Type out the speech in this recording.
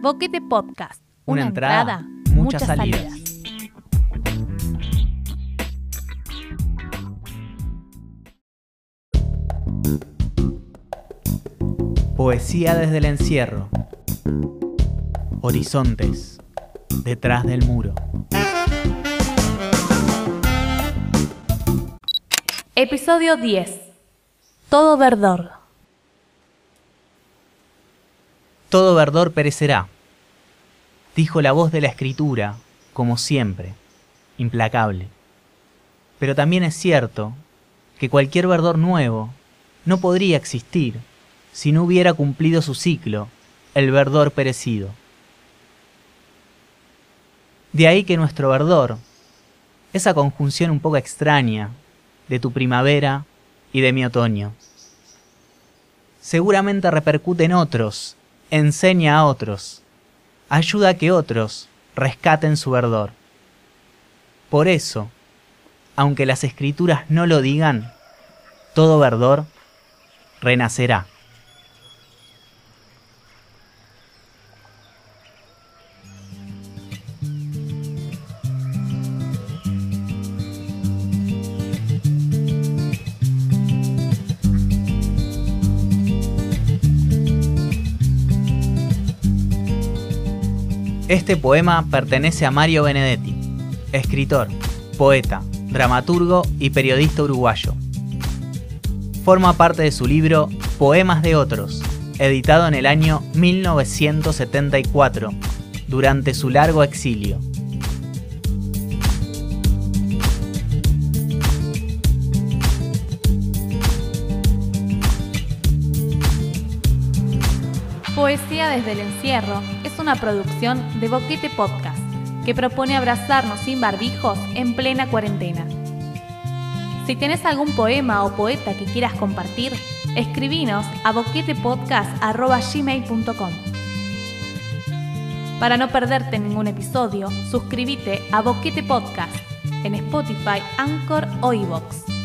Boquete Podcast. Una Una, entrada, entrada, muchas muchas salidas. salidas. Poesía desde el encierro. Horizontes. Detrás del muro. Episodio 10. Todo verdor. Todo verdor perecerá. Dijo la voz de la escritura, como siempre, implacable. Pero también es cierto que cualquier verdor nuevo no podría existir si no hubiera cumplido su ciclo, el verdor perecido. De ahí que nuestro verdor, esa conjunción un poco extraña de tu primavera y de mi otoño, seguramente repercute en otros, enseña a otros, ayuda a que otros rescaten su verdor. Por eso, aunque las escrituras no lo digan, todo verdor renacerá. Este poema pertenece a Mario Benedetti, escritor, poeta, dramaturgo y periodista uruguayo. Forma parte de su libro Poemas de Otros, editado en el año 1974, durante su largo exilio. Poesía desde el encierro es una producción de Boquete Podcast que propone abrazarnos sin barbijos en plena cuarentena. Si tenés algún poema o poeta que quieras compartir, escribinos a boquetepodcast.gmail.com Para no perderte ningún episodio, suscríbete a Boquete Podcast en Spotify, Anchor o iVoox.